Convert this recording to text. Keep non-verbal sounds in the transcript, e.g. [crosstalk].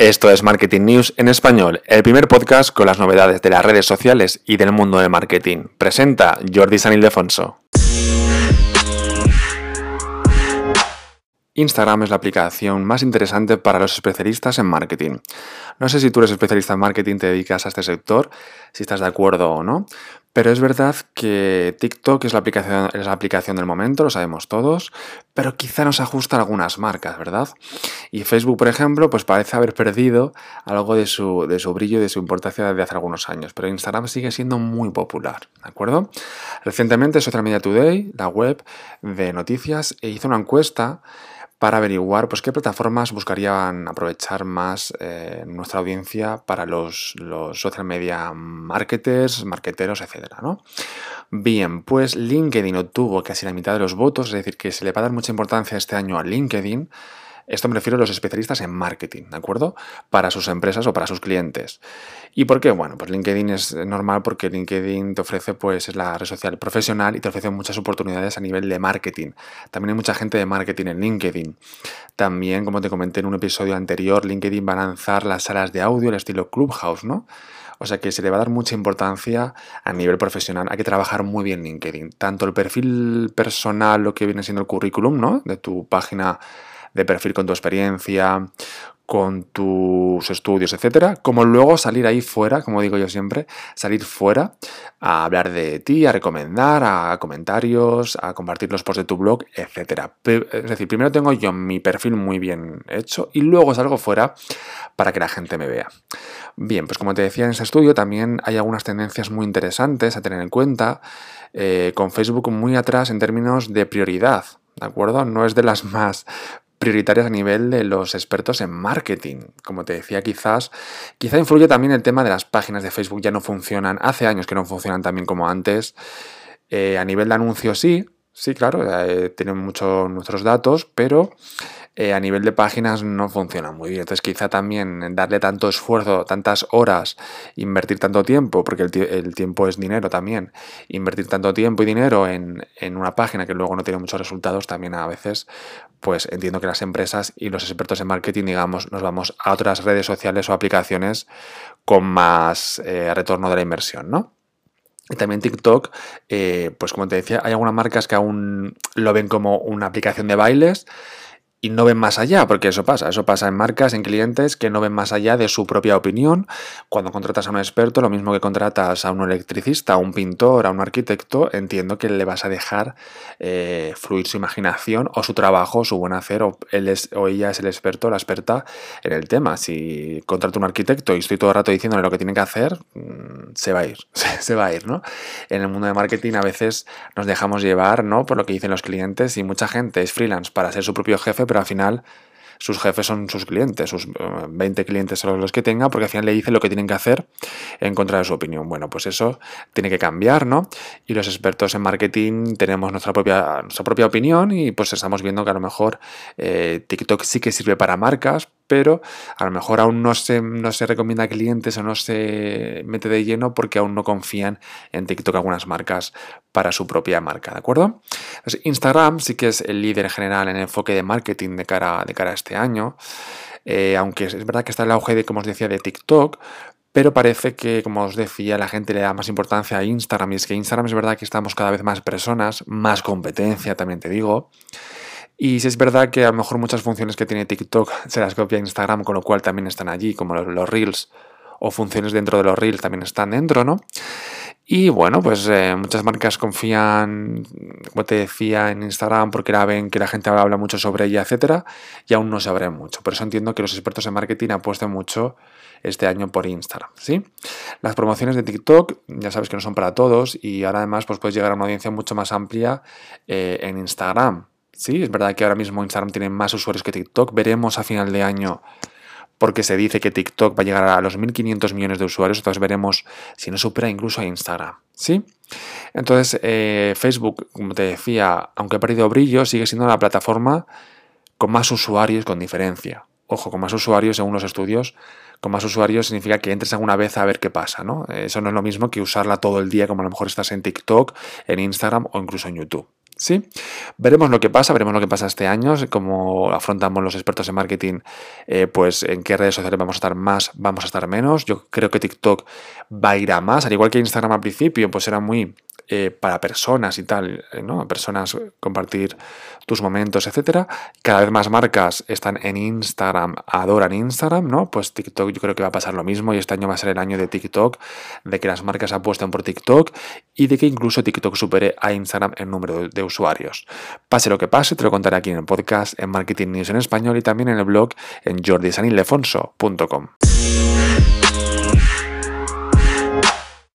Esto es Marketing News en español, el primer podcast con las novedades de las redes sociales y del mundo del marketing. Presenta Jordi San Ildefonso. Instagram es la aplicación más interesante para los especialistas en marketing. No sé si tú eres especialista en marketing, te dedicas a este sector, si estás de acuerdo o no, pero es verdad que TikTok es la aplicación, es la aplicación del momento, lo sabemos todos, pero quizá nos ajusta algunas marcas, ¿verdad? Y Facebook, por ejemplo, pues parece haber perdido algo de su, de su brillo y de su importancia de hace algunos años, pero Instagram sigue siendo muy popular, ¿de acuerdo? Recientemente Social Media Today, la web de noticias, hizo una encuesta para averiguar pues, qué plataformas buscarían aprovechar más eh, nuestra audiencia para los, social media marketers, marketeros, etc. ¿no? Bien, pues LinkedIn obtuvo casi la mitad de los votos, es decir, que se le va a dar mucha importancia este año a LinkedIn esto me refiero a los especialistas en marketing, ¿de acuerdo? Para sus empresas o para sus clientes. ¿Y por qué? Bueno, pues LinkedIn es normal porque LinkedIn te ofrece, pues es la red social profesional y te ofrece muchas oportunidades a nivel de marketing. También hay mucha gente de marketing en LinkedIn. También, como te comenté en un episodio anterior, LinkedIn va a lanzar las salas de audio, el estilo Clubhouse, ¿no? O sea que se le va a dar mucha importancia a nivel profesional. Hay que trabajar muy bien LinkedIn. Tanto el perfil personal, lo que viene siendo el currículum, ¿no? De tu página de perfil con tu experiencia, con tus estudios, etcétera, como luego salir ahí fuera, como digo yo siempre, salir fuera a hablar de ti, a recomendar, a comentarios, a compartir los posts de tu blog, etcétera. Es decir, primero tengo yo mi perfil muy bien hecho y luego salgo fuera para que la gente me vea. Bien, pues como te decía en ese estudio, también hay algunas tendencias muy interesantes a tener en cuenta, eh, con Facebook muy atrás en términos de prioridad. ¿De acuerdo? No es de las [laughs] más prioritarias a nivel de los expertos en marketing. Como te decía, quizás, quizá influye también el tema de las páginas de Facebook ya no funcionan, hace años que no funcionan también como antes. Eh, a nivel de anuncios sí, sí, claro, eh, tienen muchos nuestros datos, pero eh, a nivel de páginas no funciona muy bien. Entonces quizá también darle tanto esfuerzo, tantas horas, invertir tanto tiempo, porque el, tiempo es dinero también, invertir tanto tiempo y dinero en, en, una página que luego no tiene muchos resultados, también a veces, pues entiendo que las empresas y los expertos en marketing, digamos, nos vamos a otras redes sociales o aplicaciones con más eh, retorno de la inversión, ¿no? Y también TikTok, eh, pues como te decía, hay algunas marcas que aún lo ven como una aplicación de bailes y no ven más allá, porque eso pasa, eso pasa en marcas, en clientes que no ven más allá de su propia opinión. Cuando contratas a un experto, lo mismo que contratas a un electricista, a un pintor, a un arquitecto, entiendo que le vas a dejar eh, fluir su imaginación o su trabajo, su buen hacer, o, él es, o ella es el experto, la experta en el tema. Si contrato a un arquitecto y estoy todo el rato diciéndole lo que tiene que hacer, mm, se va a ir, [laughs] se va a ir, ¿no? En el mundo de marketing a veces nos dejamos llevar, ¿no? Por lo que dicen los clientes y mucha gente es freelance para ser su propio jefe, pero al final sus jefes son sus clientes, sus 20 eh, clientes son los que tenga, porque al final le dicen lo que tienen que hacer en contra de su opinión. Bueno, pues eso tiene que cambiar, ¿no? Y los expertos en marketing tenemos nuestra propia, nuestra propia opinión y pues estamos viendo que a lo mejor eh, TikTok sí que sirve para marcas, pero a lo mejor aún no se, no se recomienda a clientes o no se mete de lleno porque aún no confían en TikTok algunas marcas para su propia marca, ¿de acuerdo? Instagram sí que es el líder general en enfoque de marketing de cara, de cara a este año, eh, aunque es verdad que está el auge de, como os decía, de TikTok, pero parece que, como os decía, la gente le da más importancia a Instagram y es que Instagram es verdad que estamos cada vez más personas, más competencia, también te digo. Y si es verdad que a lo mejor muchas funciones que tiene TikTok se las copia Instagram, con lo cual también están allí, como los, Reels o funciones dentro de los Reels también están dentro, ¿no? Y bueno, pues eh, muchas marcas confían, como te decía, en Instagram porque la ven que la gente habla mucho sobre ella, etcétera, y aún no se abre mucho. Por eso entiendo que los expertos en marketing apuesten mucho este año por Instagram, ¿sí? Las promociones de TikTok, ya sabes que no son para todos, y ahora además pues puedes llegar a una audiencia mucho más amplia eh, en Instagram. Sí, es verdad que ahora mismo Instagram tiene más usuarios que TikTok. Veremos a final de año, porque se dice que TikTok va a llegar a los 1.500 millones de usuarios, entonces veremos si no supera incluso a Instagram. ¿Sí? Entonces, eh, Facebook, como te decía, aunque ha perdido brillo, sigue siendo la plataforma con más usuarios con diferencia. Ojo, con más usuarios según los estudios, con más usuarios significa que entres alguna vez a ver qué pasa, ¿no? Eso no es lo mismo que usarla todo el día como a lo mejor estás en TikTok, en Instagram o incluso en YouTube. Sí, veremos lo que pasa, veremos lo que pasa este año, cómo afrontamos los expertos en marketing, eh, pues en qué redes sociales vamos a estar más, vamos a estar menos. Yo creo que TikTok va a ir a más, al igual que Instagram al principio, pues era muy eh, para personas y tal, eh, ¿no? Personas compartir tus momentos, etcétera. Cada vez más marcas están en Instagram, adoran Instagram, ¿no? Pues TikTok yo creo que va a pasar lo mismo y este año va a ser el año de TikTok, de que las marcas apuesten por TikTok y de que incluso TikTok supere a Instagram en número de usuarios. Pase lo que pase, te lo contaré aquí en el podcast, en Marketing News en español y también en el blog en jordisanilefonso.com.